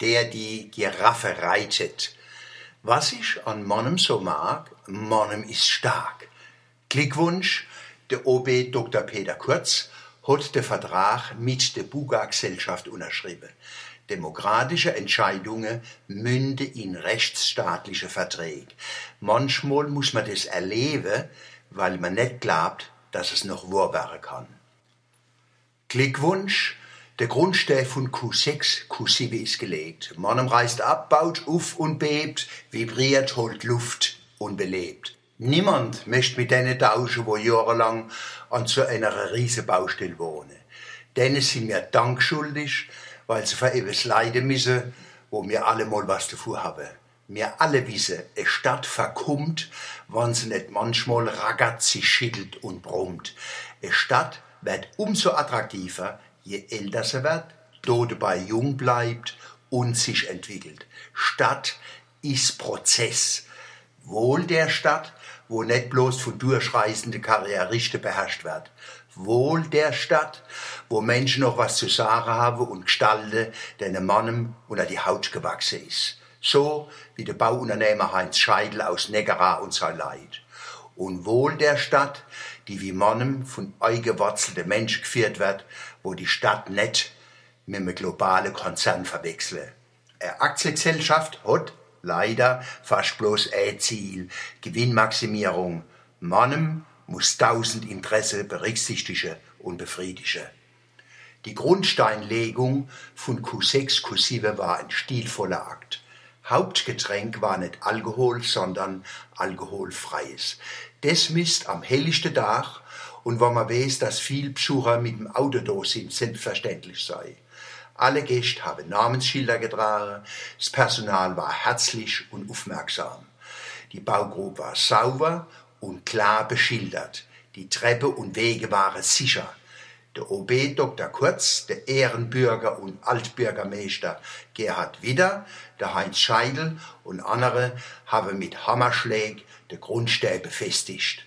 der die Giraffe reitet. Was ich an Mannem so mag, Mannem ist stark. Glückwunsch, der OB Dr. Peter Kurz hat den Vertrag mit der Buga-Gesellschaft unterschrieben. Demokratische Entscheidungen münden in rechtsstaatliche Verträge. Manchmal muss man das erleben, weil man nicht glaubt, dass es noch wahr werden kann. Glückwunsch, der Grundstein von Q6, Q7 ist gelegt. Mannem reißt ab, baut auf und bebt, vibriert, holt Luft und belebt. Niemand möchte mit denen tauschen, wo jahrelang an so einer riesen Baustelle wohnen. Denen sind wir Dank schuldig, weil sie für etwas leiden müssen, wo wir alle mal was davor haben. Wir alle wissen, eine Stadt verkommt, wenn sie nicht manchmal sich schüttelt und brummt. Eine Stadt wird umso attraktiver, je älter sie wird, do dabei jung bleibt und sich entwickelt. Stadt ist Prozess. Wohl der Stadt, wo nicht bloß von durchreisenden Karrieristen beherrscht wird. Wohl der Stadt, wo Menschen noch was zu sagen haben und gestalten, denen Mannem unter die Haut gewachsen ist. So wie der Bauunternehmer Heinz Scheidel aus Negara und sein Leid. Und wohl der Stadt, die wie Mannem von eingewurzelten Menschen geführt wird, wo die Stadt nicht mit einem globalen Konzern verwechseln. Eine Aktiengesellschaft hat leider fast bloß ein Ziel, Gewinnmaximierung. Mannem muss tausend Interesse berücksichtigen und befriedigen. Die Grundsteinlegung von Q6, Q7 war ein stilvoller Akt. Hauptgetränk war nicht Alkohol, sondern alkoholfreies. Das misst am helllichten Tag und wenn man weiß, dass viel Besucher mit dem Auto da sind, selbstverständlich sei. Alle Gäste haben Namensschilder getragen, das Personal war herzlich und aufmerksam. Die Baugrube war sauber und klar beschildert. Die Treppe und Wege waren sicher. Der OB Dr. Kurz, der Ehrenbürger und Altbürgermeister Gerhard Widder, der Heinz Scheidel und andere haben mit Hammerschläg der Grundstein befestigt.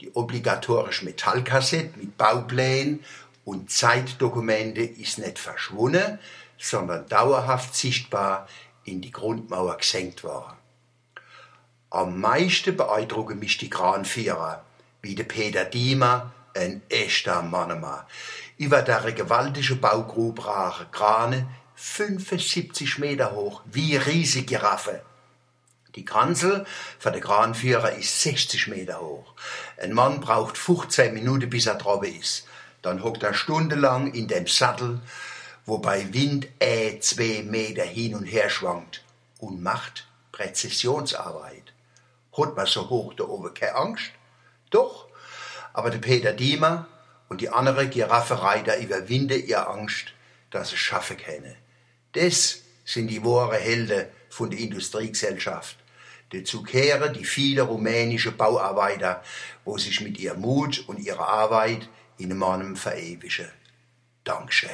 Die obligatorische Metallkassette mit Bauplänen und Zeitdokumente ist nicht verschwunden, sondern dauerhaft sichtbar in die Grundmauer gesenkt worden. Am meisten beeindrucken mich die Kranvierer, wie der Peter Diemer, ein echter Mannemann. Über der gewaltige Baugrube ragen Krane 75 Meter hoch, wie riesige Giraffe. Die Kanzel für den Kranführer ist 60 Meter hoch. Ein Mann braucht 15 Minuten, bis er drauf ist. Dann hockt er stundenlang in dem Sattel, wo bei Wind äh zwei Meter hin und her schwankt und macht Präzisionsarbeit hat man so hoch da oben keine Angst. Aber der Peter Diemer und die anderen Giraffereiter überwinden ihre Angst, dass sie es schaffen können. Das sind die wahren Helden von der Industriegesellschaft. Dazu kehren die vielen rumänische Bauarbeiter, wo sich mit ihrem Mut und ihrer Arbeit in einem Mann verewigen. Dankeschön.